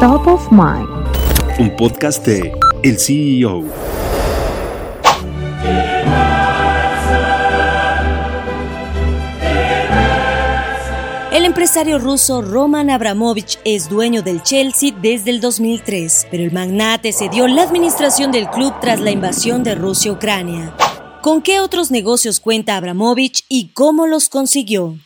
Top of Mind. Un podcast de El CEO. El empresario ruso Roman Abramovich es dueño del Chelsea desde el 2003, pero el magnate cedió la administración del club tras la invasión de Rusia a Ucrania. ¿Con qué otros negocios cuenta Abramovich y cómo los consiguió?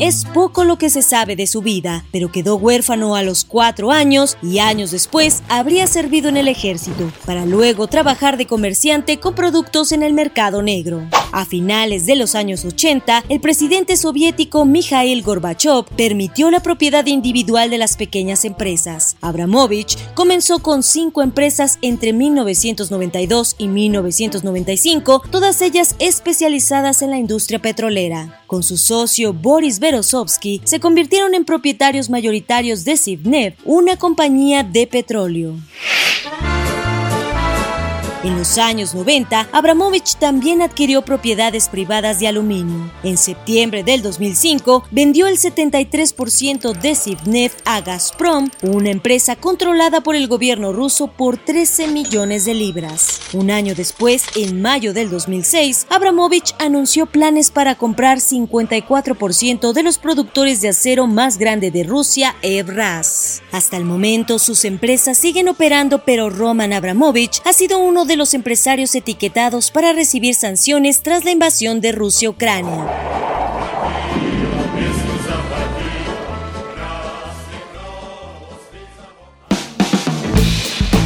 Es poco lo que se sabe de su vida, pero quedó huérfano a los cuatro años y años después habría servido en el ejército, para luego trabajar de comerciante con productos en el mercado negro. A finales de los años 80, el presidente soviético Mikhail Gorbachev permitió la propiedad individual de las pequeñas empresas. Abramovich comenzó con cinco empresas entre 1992 y 1995, todas ellas especializadas en la industria petrolera. Con su socio Boris Berosovsky, se convirtieron en propietarios mayoritarios de Sivnev, una compañía de petróleo. En los años 90, Abramovich también adquirió propiedades privadas de aluminio. En septiembre del 2005, vendió el 73% de Sivnev a Gazprom, una empresa controlada por el gobierno ruso por 13 millones de libras. Un año después, en mayo del 2006, Abramovich anunció planes para comprar 54% de los productores de acero más grande de Rusia, Evraz. Hasta el momento, sus empresas siguen operando, pero Roman Abramovich ha sido uno de los empresarios etiquetados para recibir sanciones tras la invasión de Rusia